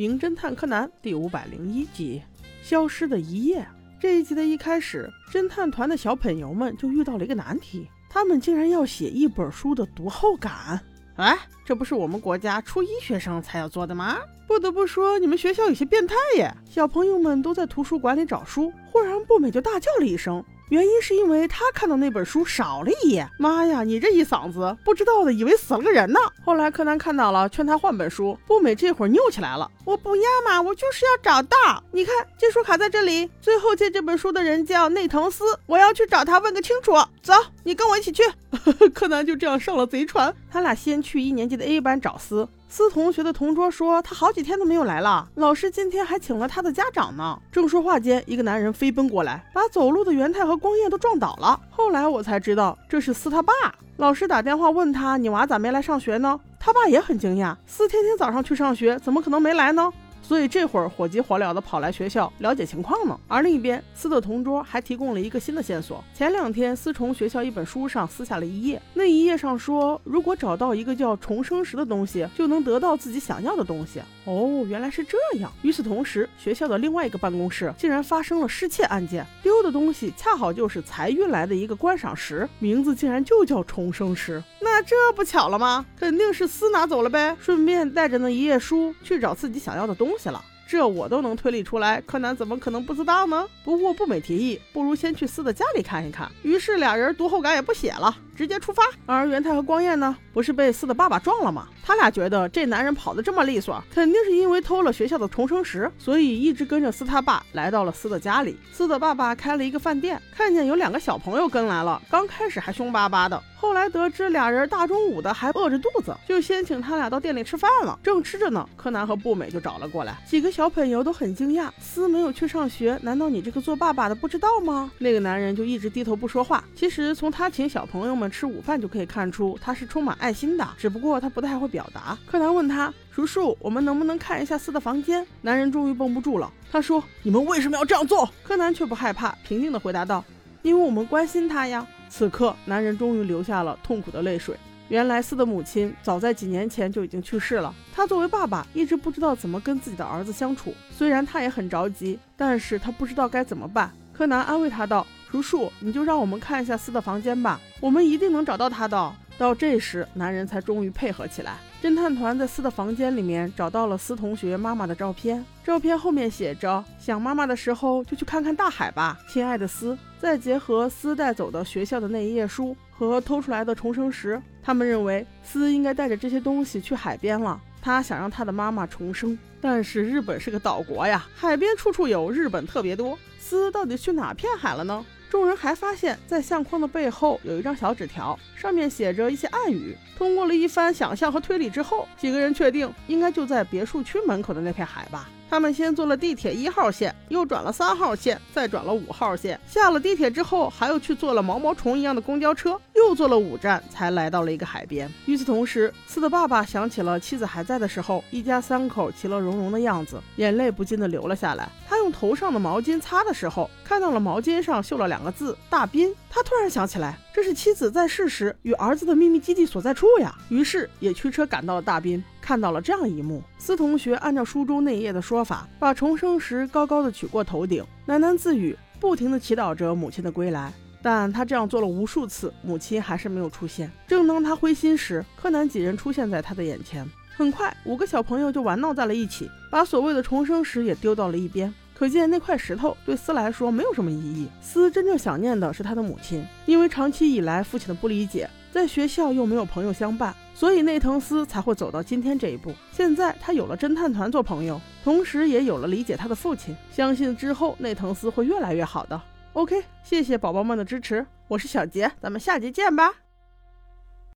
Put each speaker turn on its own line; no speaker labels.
名侦探柯南》第五百零一集《消失的一夜》。这一集的一开始，侦探团的小朋友们就遇到了一个难题，他们竟然要写一本书的读后感。哎，这不是我们国家初一学生才要做的吗？不得不说，你们学校有些变态耶！小朋友们都在图书馆里找书，忽然步美就大叫了一声。原因是因为他看到那本书少了一页，妈呀，你这一嗓子，不知道的以为死了个人呢。后来柯南看到了，劝他换本书。步美这会儿拗起来了，我不要嘛，我就是要找到。你看，借书卡在这里，最后借这本书的人叫内藤斯，我要去找他问个清楚。走，你跟我一起去。柯南就这样上了贼船，他俩先去一年级的 A 班找斯。司同学的同桌说，他好几天都没有来了。老师今天还请了他的家长呢。正说话间，一个男人飞奔过来，把走路的元太和光彦都撞倒了。后来我才知道，这是司他爸。老师打电话问他，你娃咋没来上学呢？他爸也很惊讶，司天天早上去上学，怎么可能没来呢？所以这会儿火急火燎的跑来学校了解情况呢。而另一边，司的同桌还提供了一个新的线索。前两天，司从学校一本书上撕下了一页，那一页上说，如果找到一个叫重生石的东西，就能得到自己想要的东西。哦，原来是这样。与此同时，学校的另外一个办公室竟然发生了失窃案件，丢的东西恰好就是才运来的一个观赏石，名字竟然就叫重生石。那这不巧了吗？肯定是司拿走了呗，顺便带着那一页书去找自己想要的东西东西了。这我都能推理出来，柯南怎么可能不知道呢？不过不美提议，不如先去司的家里看一看。于是俩人读后感也不写了，直接出发。而元太和光彦呢，不是被司的爸爸撞了吗？他俩觉得这男人跑得这么利索，肯定是因为偷了学校的重生石，所以一直跟着司他爸来到了司的家里。司的爸爸开了一个饭店，看见有两个小朋友跟来了，刚开始还凶巴巴的。后来得知俩人大中午的还饿着肚子，就先请他俩到店里吃饭了。正吃着呢，柯南和步美就找了过来。几个小朋友都很惊讶，司没有去上学，难道你这个做爸爸的不知道吗？那个男人就一直低头不说话。其实从他请小朋友们吃午饭就可以看出，他是充满爱心的，只不过他不太会表达。柯南问他：“叔叔，我们能不能看一下四的房间？”男人终于绷不住了，他说：“你们为什么要这样做？”柯南却不害怕，平静地回答道：“因为我们关心他呀。”此刻，男人终于流下了痛苦的泪水。原来，四的母亲早在几年前就已经去世了。他作为爸爸，一直不知道怎么跟自己的儿子相处。虽然他也很着急，但是他不知道该怎么办。柯南安慰他道：“叔叔，你就让我们看一下思的房间吧，我们一定能找到他的。”到这时，男人才终于配合起来。侦探团在司的房间里面找到了司同学妈妈的照片，照片后面写着：“想妈妈的时候就去看看大海吧，亲爱的思。”再结合司带走的学校的那一页书和偷出来的重生石，他们认为司应该带着这些东西去海边了。他想让他的妈妈重生，但是日本是个岛国呀，海边处处有，日本特别多。司到底去哪片海了呢？众人还发现，在相框的背后有一张小纸条，上面写着一些暗语。通过了一番想象和推理之后，几个人确定应该就在别墅区门口的那片海吧。他们先坐了地铁一号线，又转了三号线，再转了五号线。下了地铁之后，还又去坐了毛毛虫一样的公交车，又坐了五站，才来到了一个海边。与此同时，四的爸爸想起了妻子还在的时候，一家三口其乐融融的样子，眼泪不禁的流了下来。他用头上的毛巾擦的时候，看到了毛巾上绣了两个字“大斌”。他突然想起来，这是妻子在世时与儿子的秘密基地所在处呀。于是也驱车赶到了大滨。看到了这样一幕，司同学按照书中那一页的说法，把重生石高高的举过头顶，喃喃自语，不停的祈祷着母亲的归来。但他这样做了无数次，母亲还是没有出现。正当他灰心时，柯南几人出现在他的眼前。很快，五个小朋友就玩闹在了一起，把所谓的重生石也丢到了一边。可见那块石头对斯来说没有什么意义。斯真正想念的是他的母亲，因为长期以来父亲的不理解，在学校又没有朋友相伴。所以内藤斯才会走到今天这一步。现在他有了侦探团做朋友，同时也有了理解他的父亲。相信之后内藤斯会越来越好的。OK，谢谢宝宝们的支持，我是小杰，咱们下集见吧。